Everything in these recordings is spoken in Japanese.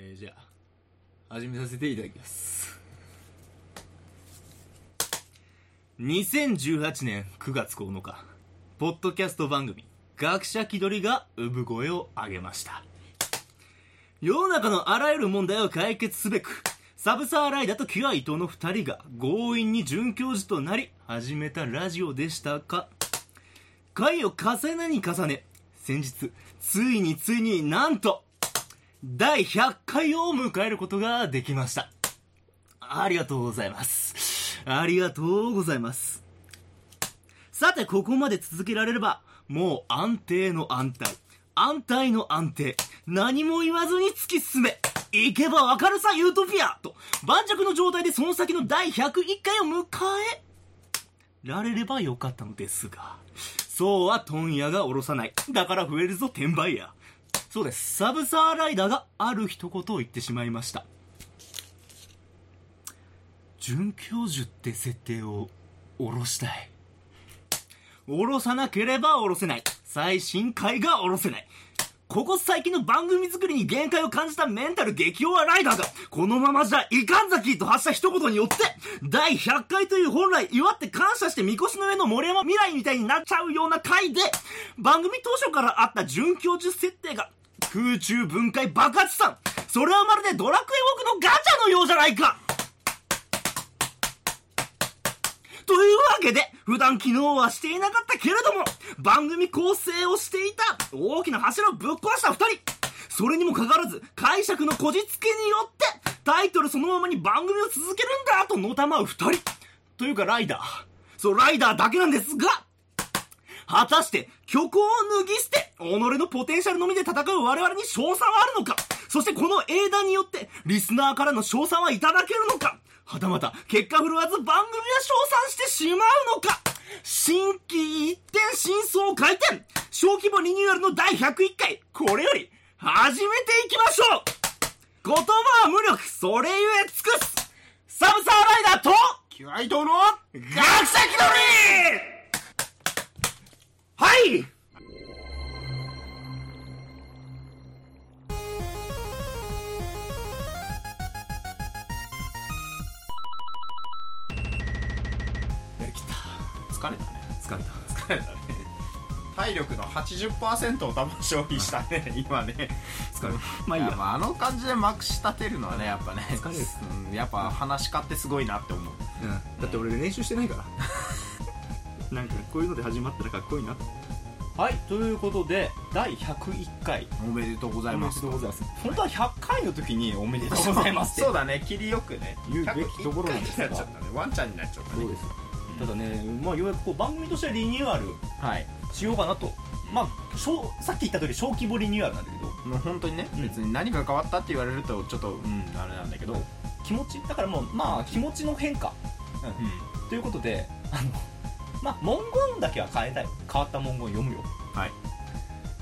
えー、じゃあ始めさせていただきます。2018年9月9日ポッドキャスト番組学者気取りが産声を上げました。世の中のあらゆる問題を解決すべくサブサーライダーとキュア伊藤の2人が強引に准教授となり始めたラジオでしたか。回を重ねに重ね先日ついについになんと第100回を迎えることができました。ありがとうございます。ありがとうございます。さてここまで続けられればもう安定の安泰。安泰の安定。何も言わずに突き進め。行けばわかるさユートピアと。盤石の状態でその先の第101回を迎えられればよかったのですが。そうは問屋が下ろさない。だから増えるぞ転売屋。そうです。サブサーライダーがある一言を言ってしまいました。准教授って設定を下ろしたい。下ろさなければ下ろせない。最新回が下ろせない。ここ最近の番組作りに限界を感じたメンタル激弱ライダーが、このままじゃいかんざきと発した一言によって、第100回という本来祝って感謝してみこしの上の森山未来みたいになっちゃうような回で、番組当初からあった准教授設定が、空中分解爆発さんそれはまるでドラクエウォークのガチャのようじゃないかというわけで、普段機能はしていなかったけれども、番組構成をしていた大きな柱をぶっ壊した二人。それにもかかわらず、解釈のこじつけによって、タイトルそのままに番組を続けるんだとのたまう二人。というかライダー。そう、ライダーだけなんですが、果たして、虚構を脱ぎ捨て、己のポテンシャルのみで戦う我々に賞賛はあるのか？そしてこの英断によって、リスナーからの賞賛はいただけるのか？はたまた、結果振るわず番組は称賛してしまうのか？新規一点真相回転！小規模リニューアルの第101回！これより、始めていきましょう！言葉は無力それゆえ尽くす！サブサーライダーとキュアイトの学者気取りはい！やりきった。疲れたね。疲れた疲れたね。体力の80%を多分消費したね。今ね。疲れた。まあいいや。まあ、あの感じでまくし立てるのはねやっぱね疲れるうん。やっぱ話し家ってすごいなって思う。うん、だって俺練習してないからなんかこういうので始まったらかっこいいなはいということで第101回。おめでとうございます。おめでとうございます。本当は100回の時におめでとうございますって。そうだね切りよくね。言うべきところなんですが101回になっちゃったね。ワンちゃんになっちゃったね。そうです。ただね、まあ、ようやくこう番組としてはリニューアルはい。しようかなと。まあ小さっき言った通り小規模リニューアルなんだけど。もう本当にね、うん。別に何が変わったって言われるとちょっとうんあれなんだけど、気持ちだからもうまあ気持ちの変化。ということであのまあ文言だけは変えたい。変わった文言読むよ。はい。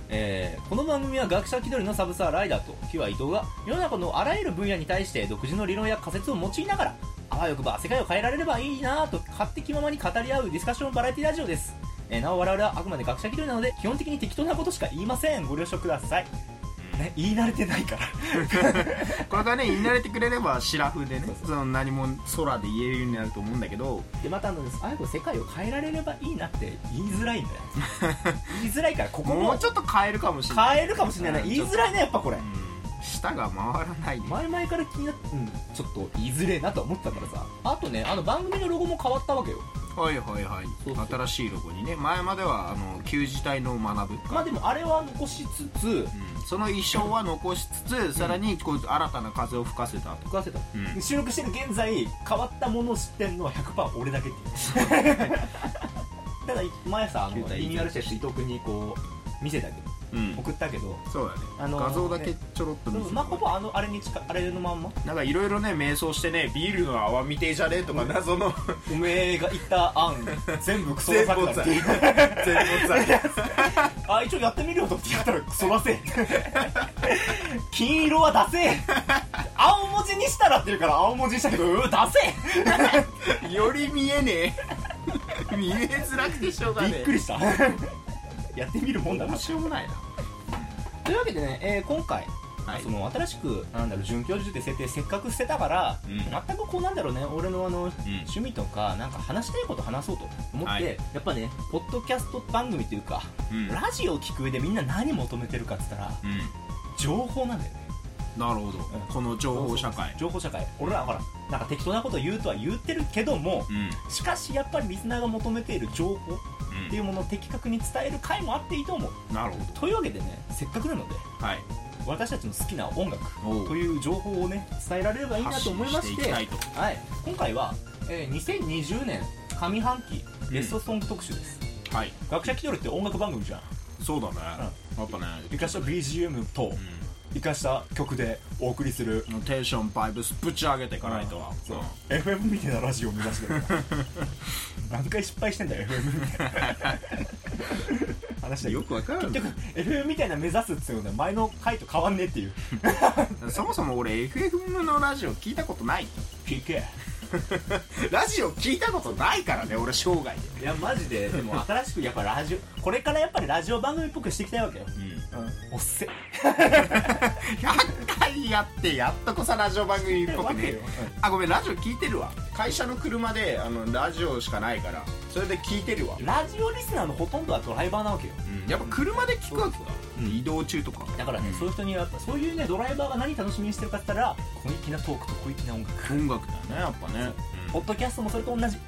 えーこの番組は学者気取りのサブサーライダーとキュア伊藤が世の中のあらゆる分野に対して独自の理論や仮説を用いながらあわよくば世界を変えられればいいなと勝手気ままに語り合うディスカッションバラエティラジオです、えーなお我々はあくまで学者気取りなので基本的に適当なことしか言いません。ご了承くださいね言い慣れてないから。これがね言い慣れてくれればシラフでねその何も空で言えるようになると思うんだけど。でまたあのあわよくば世界を変えられればいいなって言いづらいんだよ。言いづらいからここももうちょっと変えるかもしれない。変えるかもしれない言いづらいねやっぱこれ。うん舌が回らないね。前々から気になって、うん、ちょっと言いづれえなとは思ってたからさ。あとねあの番組のロゴも変わったわけよはいはいはい。新しいロゴにね。前まではあの旧字体の学ぶ。まあでもあれは残しつつうん。その衣装は残しつつ、さらにこう新たな風を吹かせたと、食わせた、うん。収録してる現在変わったものを知ってんのは100%俺だけっていう。ただ前さあのリニューアルして伊藤君にこう見せたけど。うん送ったけど、そうだね、あのー画像だけちょろっと見せてまあほぼあのあれに近いあれのまんま。なんかいろいろね迷走してねビールの泡みてえじゃねえとか謎の。おめえが言った案全部クソだっ全部あ一応やってみるよとってやったらクソだせ金色は出せ青文字にしたらって言うから青文字にしたけどうー出せ より見えねえ。見えづらくてしょうがねえ。びっくりしたやってみるもんだな。しようもないな。というわけでね、えー今回はい。その新しくなんだろう准教授って設定せっかく捨てたから、うん。全くこうなんだろうね俺のあの、うん。趣味とかなんか話したいこと話そうと思って、はい。やっぱねポッドキャスト番組っていうか、うん。ラジオを聞く上でみんな何求めてるかっつったらうん。情報なんだよね。なるほど、この情報社会。情報社会。俺らほらなんか適当なこと言うとは言ってるけどもうん。しかしやっぱりリスナーが求めている情報っていうものを的確に伝える回もあっていいと思う。なるほというわけでねせっかくなのでどはい。私たちの好きな音楽という情報をね伝えられればいいなと思いましてはい、今回は、えー2020年上半期うん。ベストソング特集です、はい。学者気取りって音楽番組じゃん。そうだね、やっぱね生かした BGM と生かした曲でお送りするうんテンションバイブスぶち上げていかないとそう。うん。FM みたいなラジオを目指してる。何回失敗してんだよ FM みたいな。話だよ。よくわかる結局 FM みたいな目指すっていうのは前の回と変わんねえっていう。そもそも俺 FM のラジオ聞いたことない。聞け。ラジオ聞いたことないからね俺生涯で。いやマジで。でも新しくやっぱラジオこれからやっぱりラジオ番組っぽくしていきたいわけよ、うんうん、おっせ。100回やってやっとこさラジオ番組っぽくね。わけよ。あごめんラジオ聞いてるわ。会社の車であのラジオしかないから。それで聞いてるわ、ラジオリスナーのほとんどはドライバーなわけよ。やっぱ車で聞くわけだ、うん。移動中とか。だからね、そういう人にはやっぱそういうねドライバーが何楽しみにしてるかって言ったら小粋なトークと小粋な音楽。音楽だよねやっぱね、ポッドキャストもそれと同じ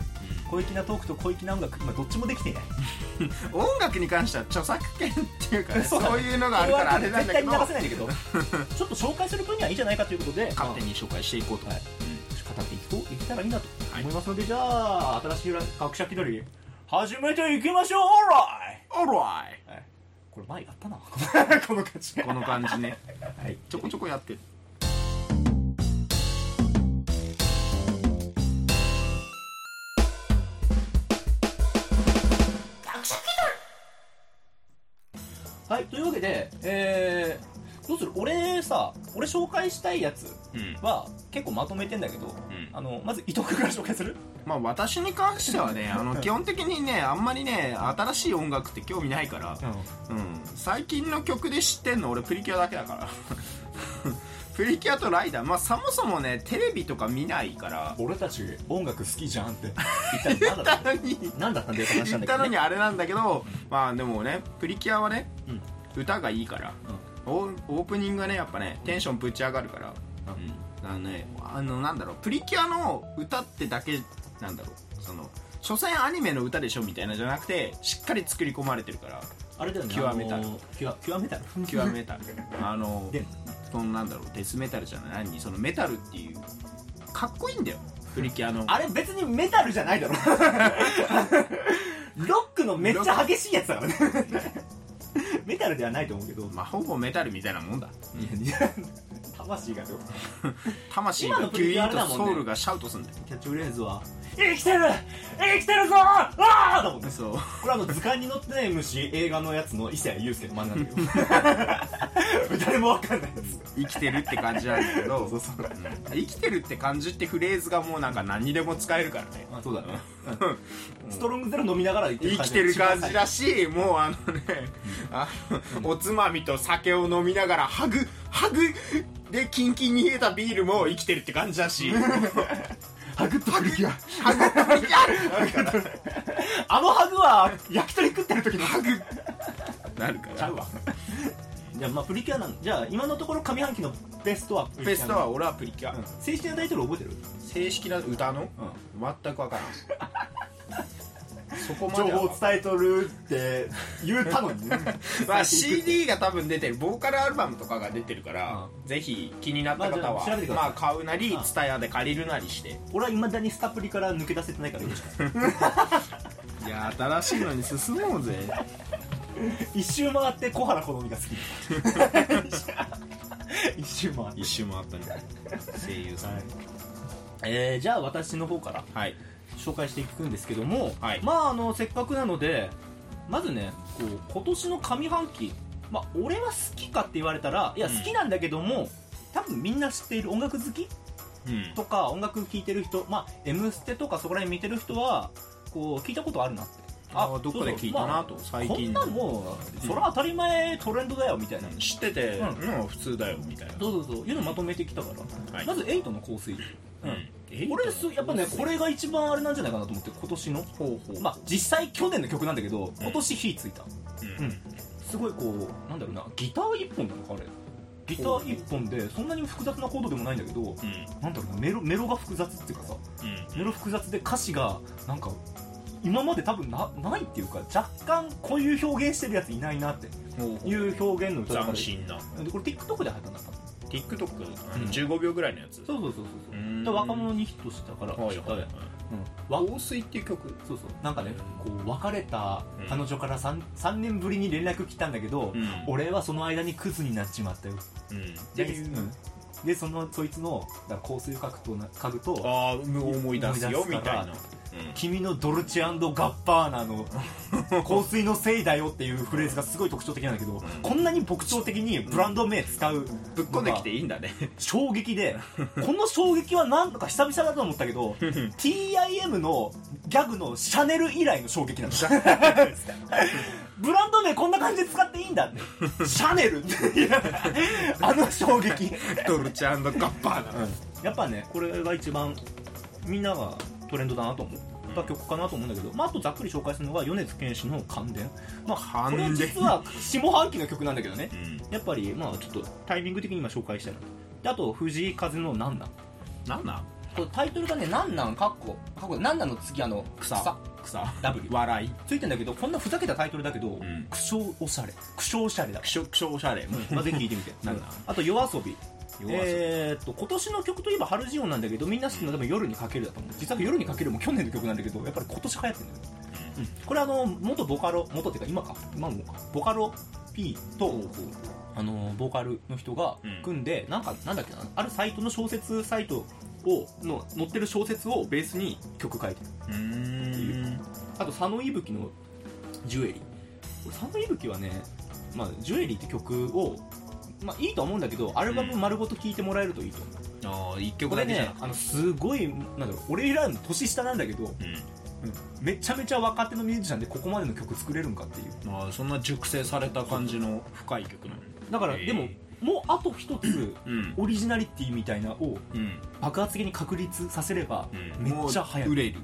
小粋なトークと小粋な音楽今どっちもできていない。音楽に関しては著作権っていうかねそそうういうのがあるからあれなんだけど。絶対に流せないんだけど ちょっと紹介する分にはいいんじゃないかということで勝手に紹介していこうと、はい。うん語っていくといけたらいいなとはい思いますので、じゃあ新しい学者気取り始めていきましょう。オーライ Alright これ前やったな。この感じ。この感じね。はい。ちょこちょこやってるさ俺紹介したいやつうん。は結構まとめてんだけど、あのまず伊藤君から紹介する？まあ私に関してはね あの基本的にねあんまりね新しい音楽って興味ないから、うん、最近の曲で知ってんの俺プリキュアだけだから。プリキュアとライダー。まあそもそもねテレビとか見ないから。俺たち音楽好きじゃんって。言ったのに。何だったんだよって話なん言っだけど、ね、たのにあれなんだけど、まあでもねプリキュアはね、うん。歌がいいから、オープニングがねやっぱねテンションぶち上がるから、あのねあのなんだろうプリキュアの歌ってだけなんだろう。その所詮アニメの歌でしょみたいなじゃなくてしっかり作り込まれてるから。あれだよね極めたるあのキュアキュアメタル極めた。る あのでそのなんだろうデスメタルじゃない？何？そのメタルっていうかっこいいんだよ。プリキュアの。あれ別にメタルじゃないだろ。ロックのめっちゃ激しいやつだからね メタルではないと思うけど。まあほぼメタルみたいなもんだ。いやいや魂がよ魂が今のプリキュアギュイーもんね。とソウルがシャウトするんだよ。キャッチフレーズは生きてる！生きてるぞ！ああだもんねそう。これあの図鑑に載ってない虫映画のやつの伊勢祐介の真似なんだけど 誰もわかんないやつ。生きてるって感じなんだけど。そうそうう。ん。生きてるって感じってフレーズがもうなんか何にでも使えるからね。あそうだねストロングゼロ飲みながら生きてる感じだしもうあのねあのおつまみと酒を飲みながらハグハグでキンキンに冷えたビールも生きてるって感じだし。ハグとプリキュア。ハグとプリキュアなるからあのハグは焼き鳥食ってる時の。ハグなるから。ちゃうわ。じゃあまあプリキュアなんじゃあ今のところ上半期のベストはプリキュア。ベストは俺はプリキュア、うん。正式なタイトル覚えてる？正式な歌の、全くわからんそこま情では。報を伝えとるって言ったのにね。まあ CD が多分出てる。ボーカルアルバムとかが出てるから、ぜひ気になった方は、まあまあ、買うなりうん TSUTAYA で借りるなりして。俺はいまだにスタプリから抜け出せてないからよろしくいや新しいのに進もうぜ。一周回って小原好みが好き。一周回って。一周回ったね。声優さん。はい。えー、じゃあ私の方から。はい紹介していくんですけども、はい。まああのせっかくなのでまずねこう今年の上半期まあ俺は好きかって言われたらいやうん。好きなんだけども、多分みんな知っている音楽好きうん。とか音楽聴いてる人まあ「M ステ」とかそこら辺見てる人はこう聞いたことあるなって。あーどっかで聞いたなと最近。まあこんなんもうそれは当たり前トレンドだよみたいな、知ってて、うんうん、普通だよみたいな。そうそうそう。いうのまとめてきたから、はい。まず8の香水、うん。え俺すやっぱねこれが一番あれなんじゃないかなと思って今年の。まあ実際去年の曲なんだけど今年火ついた、うん。うん。すごいこうなんだろうなギター一本なのかあれギター一本でそんなに複雑なコードでもないんだけどうん。なんだろうなメロメロが複雑っていうかさうん。メロ複雑で歌詞がなんか今まで多分なないっていうか若干こういう表現してるやついないなっていう表現の歌だから斬新な。でこれ TikTok で入ったんだった TikTok あのうん。15秒ぐらいのやつ。そうそうそうそうう。ーん。で若者にヒットしたからはいはいはい。うんわ香水っていう曲？そうそう。なんかねこう別れたうん。彼女から 3, 3年ぶりに連絡来たんだけど、うん。俺はその間にクズになっちまったよ。うん。で,、うん。でそのそいつのだから香水を書くとな書くとああ思い出すよみたいな君のドルチェガッパーナの 香水のせいだよっていうフレーズがすごい特徴的なんだけど、こんなに特徴的にブランド名使うぶっこん。できていいんだね衝撃でこの衝撃はなんとか久々だと思ったけど TIM のギャグのシャネル以来の衝撃なの。ブランド名こんな感じで使っていいんだって。シャネル。っていうあの衝撃。ドルチェガッパーなやっぱねこれが一番みんながトレンドだなと思った曲かなと思うんだけど、まあ、あとざっくり紹介するのが米津玄師の「感電」まあこれ実は下半期の曲なんだけどね。うん。やっぱりまあちょっとタイミング的に今紹介したいなであと藤井風の「なんなん」なんなん？これタイトルがね「なんなん」かっこかっこなんなんの次あの草。草。W 笑い。ついてんだけどこんなふざけたタイトルだけど、ん。苦笑おしゃれ。苦笑おしゃれだくしょくしょおしゃれ。まあ、ぜひ聴いてみて。なんだあと夜遊びえーっと今年の曲といえば春ジオンなんだけどみんな好きなの多分夜にかけるだと思う。実は夜にかけるも去年の曲なんだけどやっぱり今年流行ってるんだよ。ね、うん。これあの元ボカロ元っていうか今か。今もか。ボカロ P とあのボーカルの人がうん。組んで、なんかなんだっけな。あるサイトの小説サイトをの載ってる小説をベースに曲書いてる。うーん。あと佐野いぶきのジュエリー。佐野いぶきはね、まあ、ジュエリーって曲を、まあ、いいとは思うんだけどアルバム丸ごと聴いてもらえるといいと思う、ああ一こ曲だけじゃなくて。れねあのすごいなんだろう俺らの年下なんだけど、うん。めちゃめちゃ若手のミュージシャンでここまでの曲作れるんかっていう。ああそんな熟成された感じの深い曲なの？だから、でももうあと一つうん。オリジナリティみたいなをうん。爆発的に確立させれば、うん。めっちゃ速い。もう売れる。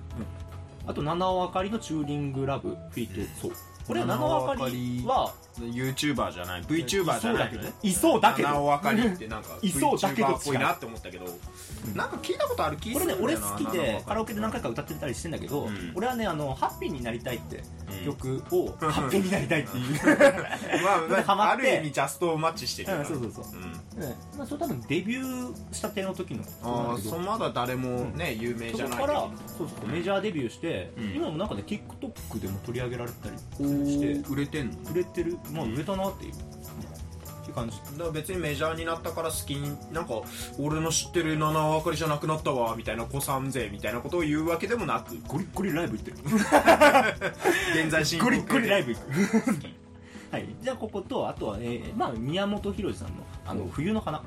あと七尾あかりのチューリングラブフィート、そうこれは七尾あかりは？YouTuber じゃない。VTuber じゃないいそうだけど。ね七尾あかりってなんかいそうだけどっぽいなって思ったけど。なんか聞いたことある気これね俺するんだよな好きでカラオケケで何回か歌ってたりしてんだけど、うん。俺はねあの「ハッピーになりたい」ってうん。曲を、ハッピーになりたいっていう、まあハマって。ある意味ジャストマッチしてるうんそうそうそう。うん。ねまあ、それ多分デビューしたての時の曲ああそまだ誰もね有名じゃないそこからそうそうメジャーデビューして、うん今もなんかね TikTok でも取り上げられたりおして。ー売れてんの？売れてる。まあ売れたなっていう、って感じ。だから別にメジャーになったから好きになんか俺の知ってる七尾あかりじゃなくなったわみたいな子さん勢みたいなことを言うわけでもなく。ゴリッゴリライブ行ってる。現在進行ゴリッゴリライブブ行く。はい。じゃあこことあとは、えーまあ、宮本浩次さんの「あの冬の花」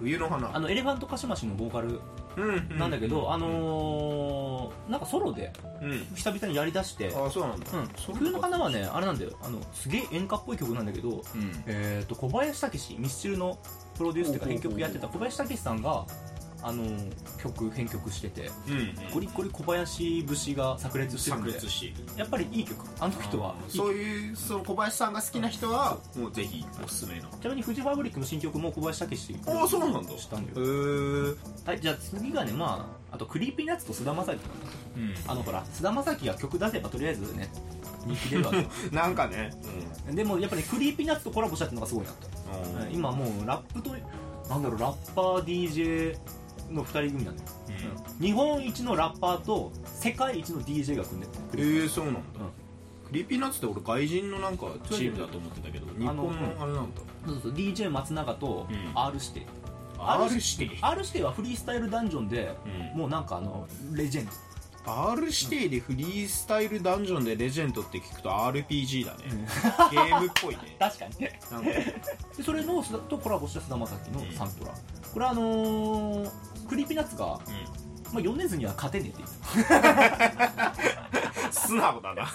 冬の花。あのエレファントカシマシのボーカル。うんなんだけど、あのーなんかソロでうん。久々にやりだして、ああそうなんだ。うん、冬の花はねあれなんだよ。あのすげえ演歌っぽい曲なんだけど、うん。えー、と小林武史ミスチルのプロデュースっていうか編曲やってた小林武史さんがあの曲編曲してて。うんゴリゴリ小林節が炸裂してるん炸でやっぱりいい曲。あの人はいいそういうその小林さんが好きな人はもうぜひおすすめの。ちなみにフジファブリックの新曲も小林武史ああそうなんだ。したんだへよえはいじゃあ次がねまああと Creepy Nuts と菅田将暉な。んだうん。あのほら菅田将暉が曲出せばとりあえずね人気出るわけ なんかね。でもやっぱり Creepy Nuts とコラボしたってのがすごいなと。うん。今もうラップとなんだろうラッパー DJ の2人組なんだよ、日本一のラッパーと世界一の DJ が組んでえるー、そうなんだ、 Creepy Nuts って俺外人のなんかチーム。だと思ってたけど日本のあれなんだ。そうそう DJ 松永とうん。R 指定、R 指指定 R 指定はフリースタイルダンジョンで、うん。もうなんかあのレジェンド。R 指定でフリースタイルダンジョンでレジェンドって聞くと RPG だね、ゲームっぽいね。確かにね。それのとコラボした菅田将暉のサントラ、これはあのー Creepy Nuts が、まあ、米津には勝てねえって言ってた。素直だな。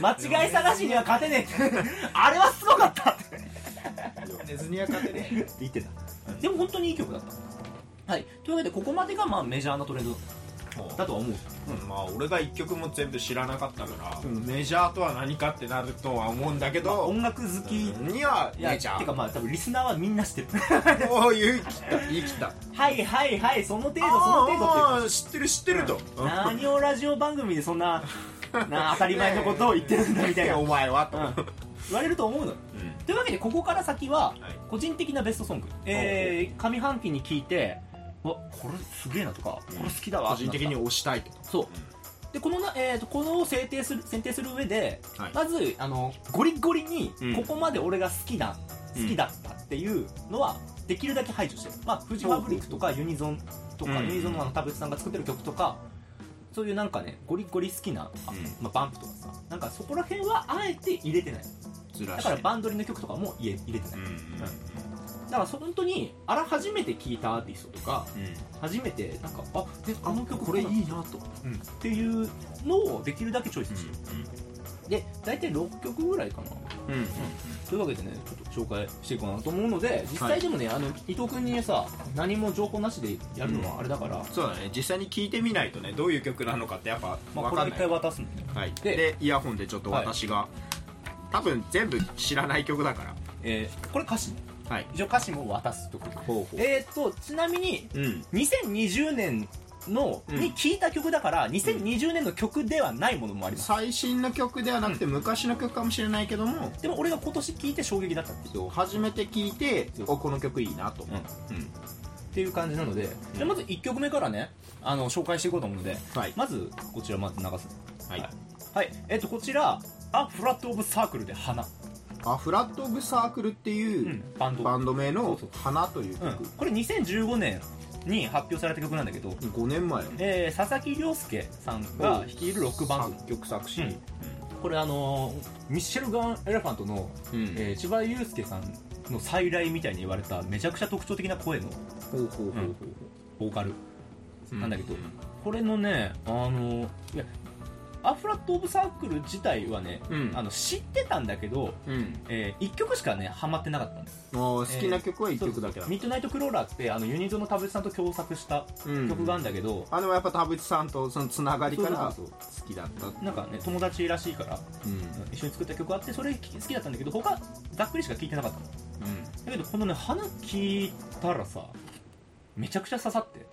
間違い探しには勝てねえって。あれはすごかった。って米津には勝てねって言ってた。でも本当にいい曲だった。はい。というわけでここまでがまあメジャーなトレンドだとは思ううん。まあ俺が一曲も全部知らなかったから、メジャーとは何かってなるとは思うんだけど、音楽好きにはいやメジャー。てかまあ多分リスナーはみんな知ってる。おお言い切った言い切った。はいはいはいその程度その程度っていうか。あー知ってる知ってると、何をラジオ番組でそんなな当たり前のことを言ってるんだみたいな。お前はと、うん。言われると思うのよ。うん。というわけでここから先ははい。個人的なベストソング、えー上半期に聞いてうわこれすげえなとかこれ好きだわ個人的に推したいと。そう。でこのな、えー、とこのを制定する選定する上で、はい。まずあのゴリゴリにうん。ここまで俺が好きだ、うん。好きだったっていうのはできるだけ排除してる、まあ、フジファブリックとかユニゾンとか、うん。ユニゾンのあの田淵さんが作ってる曲とかそういうなんかねゴリゴリ好きな、あうん。まあ、バンプとかさなんかそこら辺はあえて入れてない。ずらだからバンドリの曲とかも入れ入れてない、うん。うんだから本当にあら初めて聴いたアーティストとかうん。初めてなんかあえあの曲これいいいなとうん。っていうのをできるだけチョイスしてる、で大体6曲ぐらいかな。うんうんというわけでねちょっと紹介していこうかなと思うので実際でもね、あの伊藤君にさ何も情報なしでやるのはあれだから、そうだね。実際に聞いてみないとねどういう曲なのかってやっぱまあ、これを一分かんない回渡すんだよはい、ででイヤホンでちょっと私が、多分全部知らない曲だから。えーこれ歌詞ねはい。一応歌詞も渡すとえー、っとちなみにうん。2020年の、うん。に聴いた曲だから2020年の曲ではないものもあります、最新の曲ではなくて昔の曲かもしれないけども、でも俺が今年聴いて衝撃だったっていう。そう初めて聴いてそうおこの曲いいなと、う。ん。うん。っていう感じなので、じゃあまず1曲目からねあの紹介していこうと思うのではい。まずこちらまず流す。はい。はい、はい。えっとこちら「あフラット・オブ・サークル」で花、あフラット・オブ・サークルっていう、うんバンド。バンド名のそうそう「花」といううん。曲、これ2015年に発表された曲なんだけど、5年前のえー佐々木亮介さんが率いるロックバンド。作曲作詞、うん。これあのーミッシェルガン・エレファントの、うん。えー千葉雄介さんの再来みたいに言われためちゃくちゃ特徴的な声のほうほうほうほうボーカルうんなんだけど、これのねあのーいやアフラット・オブ・サークル自体はね、うん。あの知ってたんだけど、うん。え1曲しかねハマってなかったんです。もう好きな曲は1曲だけだ、ミッドナイト・クローラーってあのユニゾンの田淵さんと共作したうん。曲があるんだけど、あでもやっぱ田淵さんとそのつながりからそう好そうきだったなんかね友達らしいから、うん。一緒に作った曲があってそれ好きだったんだけど他ざっくりしか聴いてなかったの。だけどこのね花聞いたらさめちゃくちゃ刺さって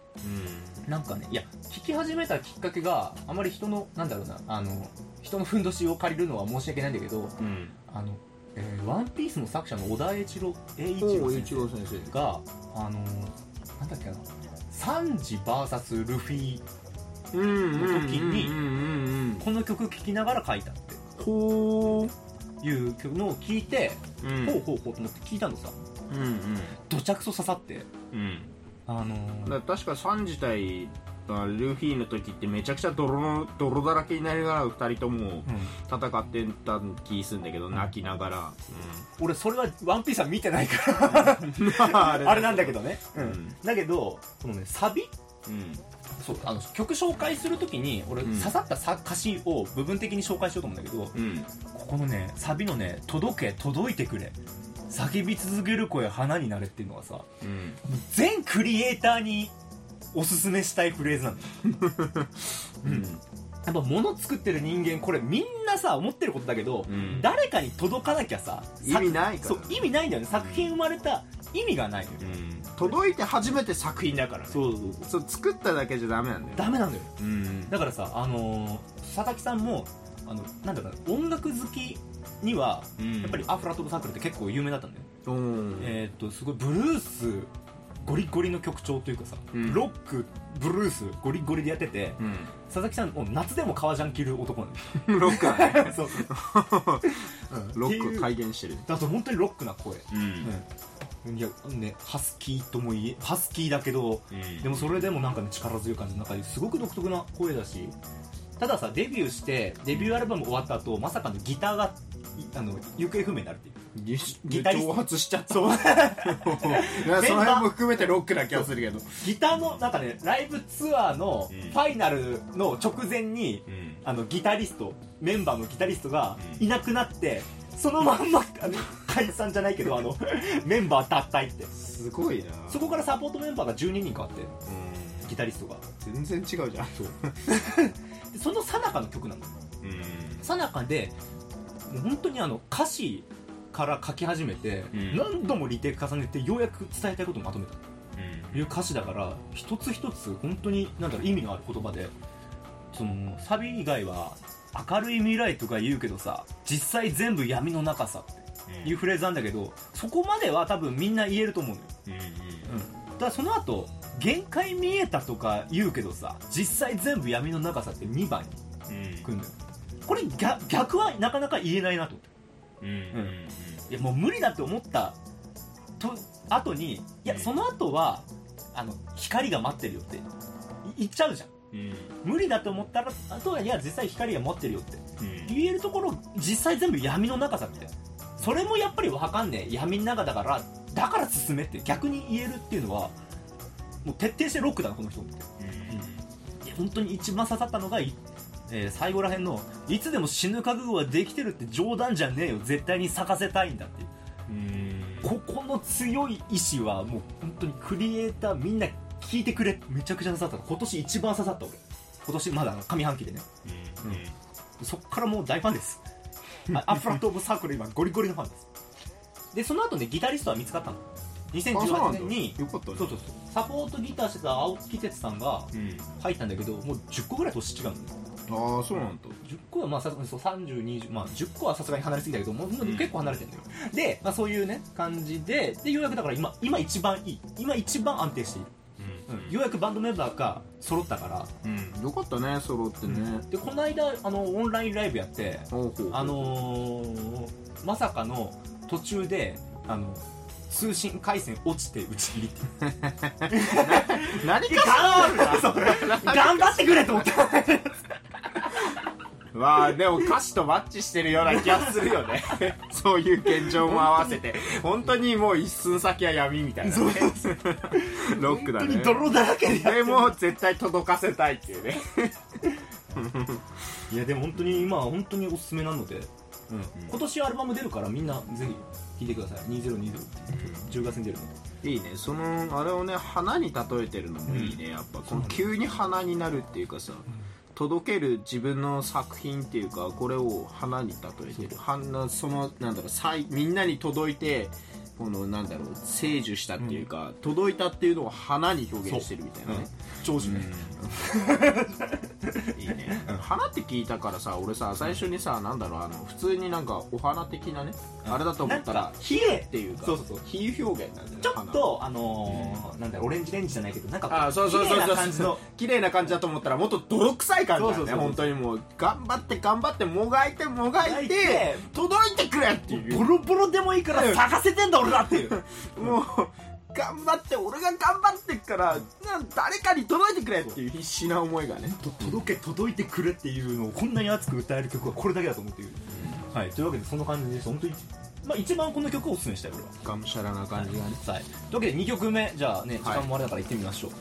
なんかねいや聴き始めたきっかけがあまり人のなんだろうなあの人のふんどしを借りるのは申し訳ないんだけどうん。あの、えーワンピースの作者の小田栄一郎栄一お郎先生。があのなんだっけなサンジ VS ルフィの時にうんうんうんこの曲聴きながら書いたっほていう曲のを聞いて、ううん。ほうほうほうと思って聞いたのさ。うん。どちゃくそ刺さって。うんあのうんだから確かサン自体がルフィの時ってめちゃくちゃ泥の泥だらけになりながら二人ともうん。戦ってた気するんだけど泣きながら、俺それは「ワンピースは見てないから。うん、ああれなんだけどね、うん。だけどこのねサビ？うん。そうあの曲紹介するときに俺、うん。刺さったさ歌詞を部分的に紹介しようと思うんだけどうん。ここのねサビのね「届け届いてくれ」叫び続ける声花になれっていうのはさうん。全クリエイターにおすすめしたいフレーズなんだ。ようん。やっぱ物作ってる人間これみんなさ思ってることだけど、うん。誰かに届かなきゃさ意味ないから。そう意味ないんだよね。作品生まれた意味がないのよ、うん。届いて初めて作品だからね。そうそうそう。そう作っただけじゃダメなんだよダメなんだよ。うん。だからさあのー佐々木さんもあのなんだろうな音楽好きにはうん。やっぱりアフラトブサークルって結構有名だったんだよ、うんえーっとすごいブルースゴリゴリの曲調というかさ、うん。ロックブルースゴリゴリでやってて、うん。佐々木さんもう夏でも革ジャン着る男なんだよ。ロックだ。ね そう。ロックを体現してる。だと本当にロックな声、うん。うん、いやねハスキーとも言えハスキーだけどうん。でもそれでもなんかね力強い感じの中ですごく独特な声だしたださデビューしてデビューアルバム終わった後まさかのギターがいあの行方不明になるっていう。ギギタリスト。挑発しちゃったそう その辺も含めてロックな気がするけど。ギターのなんかねライブツアーのうん。ファイナルの直前にうん。あのギタリストメンバーのギタリストがいなくなって、そのまんまあの解散じゃないけどあの メンバー脱退って。すごいな。そこからサポートメンバーが12人変わってうギタリストが。ん全然違うじゃん。でそのさなかの曲なのうん。さなかで本当にあの歌詞から書き始めて、うん。何度もリテイク重ねてようやく伝えたいことをまとめた。という歌詞だから一つ一つ本当になんだろう意味のある言葉でそのサビ以外は明るい未来とか言うけどさ実際全部闇の中さっていうフレーズなんだけどそこまでは多分みんな言えると思うのよ、うん、ただその後限界見えたとか言うけどさ実際全部闇の中さって2番に来るのよこれ逆逆はなかなか言えないなと。思っていやもう無理だって思ったと後にいやうん。その後はあの光が待ってるよってい言っちゃうじゃん。無理だと思ったらあとはいや実際光が待ってるよって。言えるところ実際全部闇の中さって。それもやっぱり分かんねえ。闇の中だからだから進めって逆に言えるっていうのはもう徹底してロックだなこの人って。いや本当に一番刺さったのが、いえー最後らへんのいつでも死ぬ覚悟はできてるって冗談じゃねえよ。絶対に咲かせたいんだっていう。ここの強い意志はもう本当にクリエイターみんな聞いてくれ。めちゃくちゃ刺さった今年一番刺さった俺。今年まだ上半期でね。そっからもう大ファンです。あ アフラット・オブ・サークル今ゴリゴリのファンです。でその後ねギタリストは見つかったの。2018年によかったね。そうそうそう。サポートギターしてた青木哲さんが入ったんだけどもう10個ぐらい年違うの。よああそうなんだ。10個はまあさすがにそう3020まあ10個はさすがに離れすぎたけどもう結構離れてるのよ、で、まあ、そういうね感じででようやくだから今今一番いい。今一番安定している、うん。ようやくバンドメンバーが揃ったから。うん。よかったね揃ってね。でこの間あのオンラインライブやってあのーまさかの途中であの通信回線落ちて打ち切り 何いや頑頑張ってくれと思ってまあでも歌詞とマッチしてるような気がするよね。そういう現状も合わせて。本当にもう一寸先は闇みたいなね。ロックだ本当にね泥だらけででるも絶対届かせたいっていうね。いやでも本当に今は本当におすすめなので、今年アルバム出るからみんなぜひ聴いてください。2020って10月に出るので。いいね。そのあれをね花に例えてるのもいいね。やっぱこの急に花になるっていうかさ届ける自分の作品っていうかこれを花に例えてる。花そのなんだろうみんなに届いてこのなんだろう成就したっていうか、届いたっていうのを花に表現してるみたいなね、長寿ね、いいね花って聞いたからさ俺さ最初にさなんだろうあの普通になんかお花的なね、あれだと思ったらなんっていうか。そうそうそう。比喩表現なんだよねちょっ花とあのーなんだろうオレンジレンジじゃないけどなんかこあそうそうそう綺麗そうな感じの。綺麗な感じだと思ったらもっと泥臭い感じだねそうそうそうそう。本当にもう。頑張って頑張ってもがいてもがいもがいてて届いてくれっていう。ボロボロでもいいから咲かせてんだ俺だっていう。もう頑張って俺が頑張ってっからな誰かに届いてくれっていう必死な思いがね。と届け届いてくれっていうのをこんなに熱く歌える曲はこれだけだと思っている、はいというわけでそんな感じです。本当にまあ一番この曲をおすすめしたい俺はがむしゃらな感じがね。はい、というわけで2曲目じゃあね時間もあれだから行ってみましょう、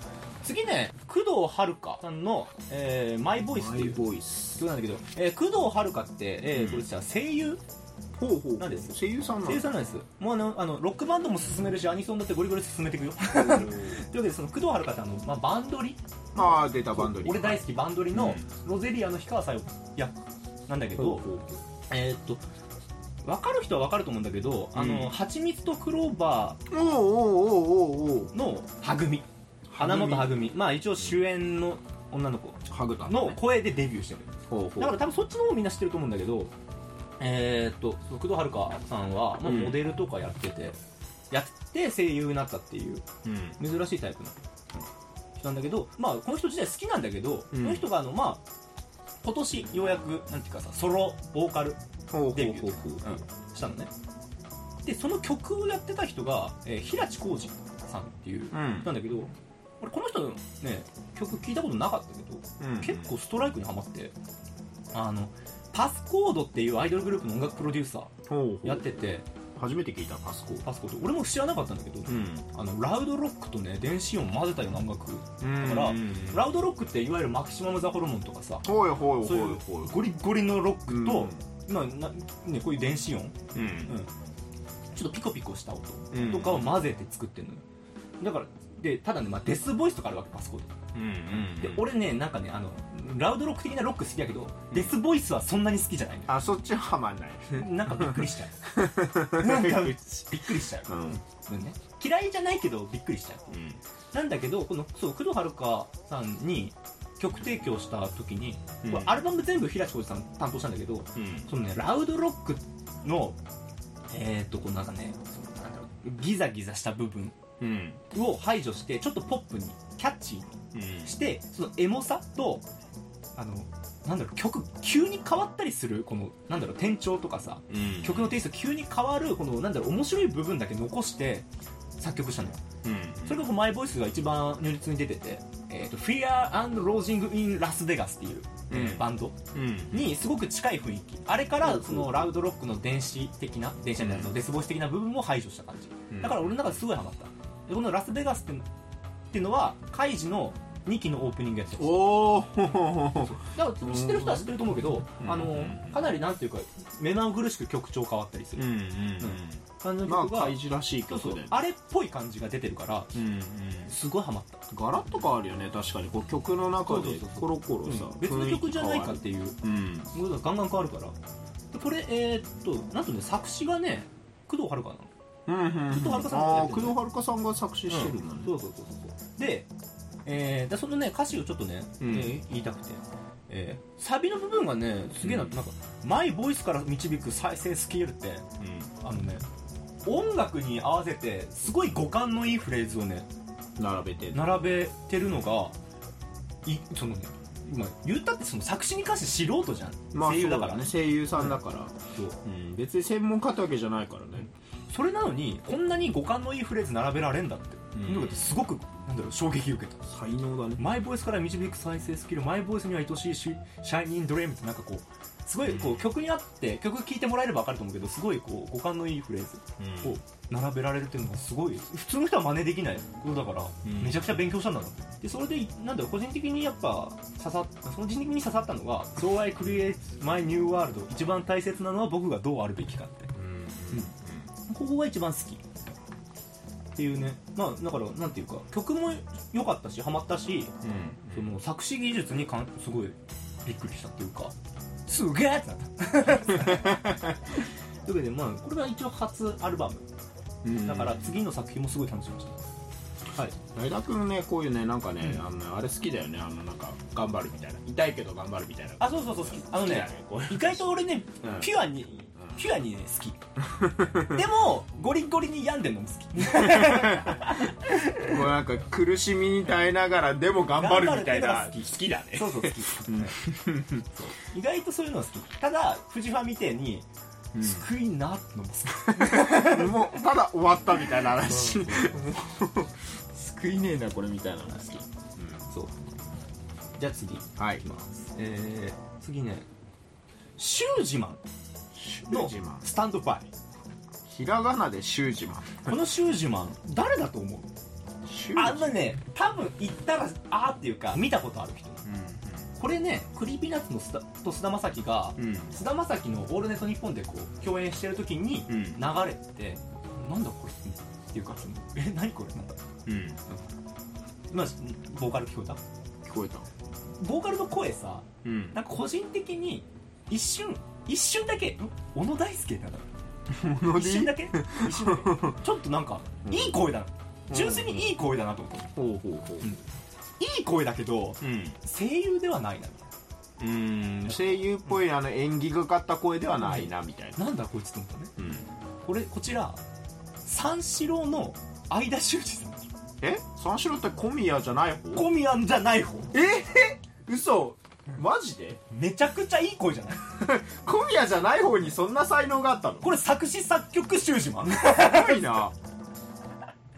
次ね工藤遥さんの「えーマイボイス」っていうボイス曲なんだけど、えー工藤遥って、えーうんこれじゃあ声優ほうほうなんです。声優さんなの声優さんなんです。もうあのあのロックバンドも進めるしアニソンだってゴリゴリ進めていくよ。というわけでその工藤遥ってあの、まあ、バンドリ？ああ出たバンドに俺大好きバンドリのロゼリアの氷川さよ役なんだけど、えーっと分かる人は分かると思うんだけど、あうん。の蜂蜜とクローバーのはぐみ。花本はぐみ。まあ一応主演の女の子の声でデビューしてる。だから多分そっちの方みんな知ってると思うんだけどえー、っと工藤遥さんはもうモデルとかやってて、やって声優になったっていううん。珍しいタイプの人なんだけど、まあ、この人自体好きなんだけど、うん。この人があの、まあ、今年ようやくなんていうかさソロボーカルデビューしたのね。でその曲をやってた人が、えー平地浩二さんっていうなんだけど俺この人のね曲聞いたことなかったけど、うん。結構ストライクにはまってあのパスコードっていうアイドルグループの音楽プロデューサーやってて。初めて聞いたパスコパスコって俺も知らなかったんだけど、うん。あのラウドロックとね電子音混ぜたような音楽だからラウドロックっていわゆるマキシマム・ザ・ホルモンとかさそういうゴリゴリのロックと、まあなね、こういう電子音、うん。うん、ちょっとピコピコした音うんとかを混ぜて作ってるのよ。だからでただね、まあ、デスボイスとかあるわけパスコってうんうんで俺ねなんかねあのラウドロック的なロック好きだけど、デスボイスはそんなに好きじゃないのあそっちははまんない。なんかびっくりしちゃう。なんかびっくりしちゃう、うん。うんね、嫌いじゃないけどびっくりしちゃう。なんだけどこのそう工藤遥さんに曲提供した時に、うん。これアルバム全部平地浩二さん担当したんだけどうん。そのねラウドロックのえー、っとこのなんかねそのなんだろうギザギザした部分うんを排除してちょっとポップにキャッチーにしてそのエモさとあのなんだろう曲急に変わったりするこのなんだろう転調とかさうん。曲のテイスト急に変わるこのなんだろう面白い部分だけ残して作曲したのよ。うん。それがこうマイボイスが一番如実に出てて「えー、と Fear and Lodging in Las Vegas」っていう、えーうんバンドうん。にすごく近い雰囲気。あれからうん。そのラウドロックの電子的な電子のデスボイス的な部分を排除した感じ。うん。だから俺の中ですごいハマった。でこのラスベガスってっていうのはカイジの2期のオープニングやつおおだから知ってる人は知ってると思うけど、うん。あのかなりなんていうか目まぐるしく曲調変わったりする。うんうん感じの曲が、まあカイジらしいそうそう曲で。あれっぽい感じが出てるからうんうん。すごいハマった。ガラッと変わるよね確かに。こう曲の中でコロコロさうん。別の曲じゃないかっていううんガンガン変わるから。でこれえーっとなんとね作詞がね工藤遥なの。うんうん工藤遥さんがあやってるあ工藤遥さんが作詞してるんだ。ねそうそうそうそう。で,、えーでそのね歌詞をちょっとね、うん。えー言いたくて、えーサビの部分がねすげえな,、なんかマイボイスから導く再生スケールってあのね音楽に合わせてすごい五感のいいフレーズをね並べて並べてるのがいそのね今言ったってその作詞に関して素人じゃん、まあ声優だから。ね。声優さんだから。そううん。別に専門家ってわけじゃないからねそれなのにこんなに五感のいいフレーズ並べられんだって、うん。すごくなんだろう衝撃受けた。才能だね。マイボイスから導く再生スキルマイボイスには愛しいシシャイニングドリームってなんかこうすごいこう曲にあって曲聴いてもらえれば分かると思うけどすごいこう五感のいいフレーズを並べられるっていうのがすごい普通の人は真似できない。ことだから、うん。めちゃくちゃ勉強したんだなって。でそれでなんだろう個人的にやっぱ刺さったその人的に刺さったのが「So I create my new world」一番大切なのは僕がどうあるべきかってここが一番好き。っていうね。まあだからなんていうか曲も良かったしハマったしその作詞技術にかんすごいびっくりしたっていうかすげえってなった。というわけでまあこれが一応初アルバム。うん。だから次の作品もすごい楽しみにしてます。はい。大田君ねこういうねなんかね、うん。あのあれ好きだよね。あのなんか頑張るみたいな。痛いけど頑張るみたいな。あそうそうそう好き。あのね意外と俺ねうん。ピュアにピュアにね好き。でもゴリゴリに病んでんのも好き。もうなんか苦しみに耐えながらでも頑張るみたいな好き好きだね。そうそう好き、う意外とそういうのは好き。ただフジファみてえにうん。救いなってのも好き。もうただ終わったみたいな話。救いねえなこれみたいなの好き、そう。じゃあ次い。はいきます。えー、次ね。シュージマンのスタンドバイ。ひらがなでシュージマン。このシュージマン誰だと思う？あんなね多分言ったらあーっていうか見たことある人。これね Creepy Nuts の須田と菅田将暉がうん。うん菅田将暉の「オールナイトニッポン」でこう共演してる時にうん。流れてて、なんだこれっていうかそのえ何これ？なんだうん。まあボーカル聞こえた？聞こえた。ボーカルの声さうん。なんか個人的に一瞬一瞬だけん？小野大輔だな。一瞬だけ？一瞬だけ？ちょっとなんかうん。いい声だな。うん。純粋にいい声だなと思ったほうほうほう。いい声だけどうん。声優ではないなみたいうん。声優っぽいあの演技がかった声ではないなみたいなな。なんだこいつと思ったね。うん。これこちら三四郎の相田修二さん。え？三四郎って小宮じゃない方？小宮じゃない方。え？嘘マジで？めちゃくちゃいい声じゃない？小宮じゃない方にそんな才能があったの？これ作詞作曲シュージマンすごいな。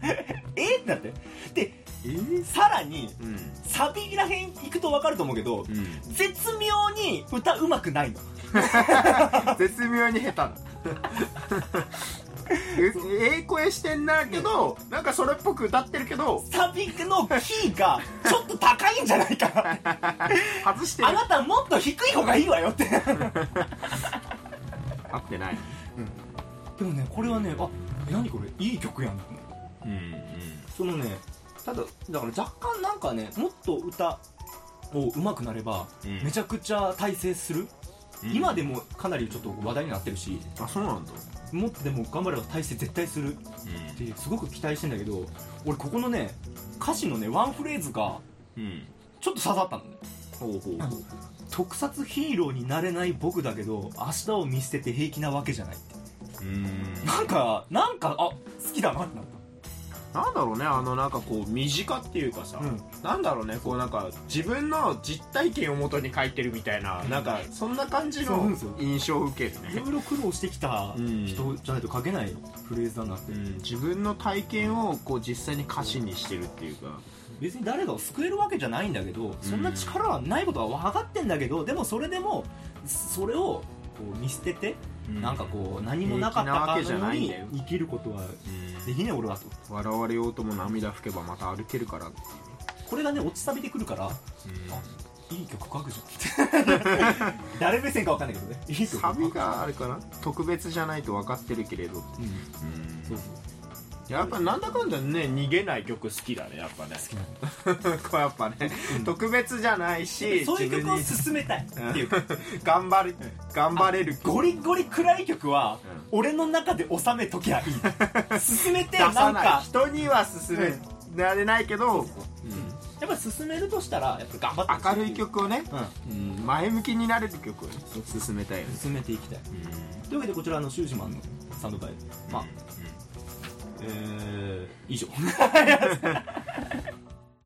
え？ってなって。でえ？ー、さらにうん。サビらへん行くと分かると思うけどうん。絶妙に歌うまくないの。絶妙に下手なええ声してんだけどなんかそれっぽく歌ってるけどサビのキーがちょっと高いんじゃないかな外してるあなたもっと低い方がいいわよって合ってないでもねこれはねあ何これいい曲やんうんうんそのねただだから若干なんかねもっと歌を上手くなれば、うんめちゃくちゃ大成する、うん今でもかなりちょっと話題になってるしあそうなんだもっとでも頑張れば大成絶対する。ってすごく期待してんだけど俺ここのね歌詞のねワンフレーズがうん。ちょっと刺さったのね。ほうほうほう。特撮ヒーローになれない僕だけど明日を見捨てて平気なわけじゃないって。うん。なんかなんかあ好きだなってなっなんだろうねあのなんかこう身近っていうかさ、うん。なんだろうねこうなんか自分の実体験をもとに書いてるみたいな、なんかそんな感じの印象を受けるね。たいろいろ苦労してきたうん人じゃないと書けないフレーズだなってうん、自分の体験をこう実際に歌詞にしてるっていうか。別に誰かを救えるわけじゃないんだけどそんな力はないことは分かってんだけどでもそれでもそれをこう見捨てて、なんかこう何もなかったかのように生きることはできねえ俺はと。笑われようとも涙拭けばまた歩けるからこれがね落ちサビでくるからいい曲書くじゃん。誰目線か分かんないけどね。いい曲書く。サビがあれかな？特別じゃないと分かってるけれどうん。そうそうやっぱなんだかんだね逃げない曲好きだねやっぱね。好きなこれ やっぱね、特別じゃないしそういう曲を進めたいっていう。かに頑張る頑張れる。ゴリゴリ暗い曲は、う俺の中で収めときゃいい。進めて出なんか。人には進められないけど、やっぱ進めるとしたらやっぱ頑張って明るい曲をね、ううん。前向きになれる曲をね進めたい。よねん。進めていきたい。というわけでこちらのシュージマンのサウンドバイ。まあえー、以上。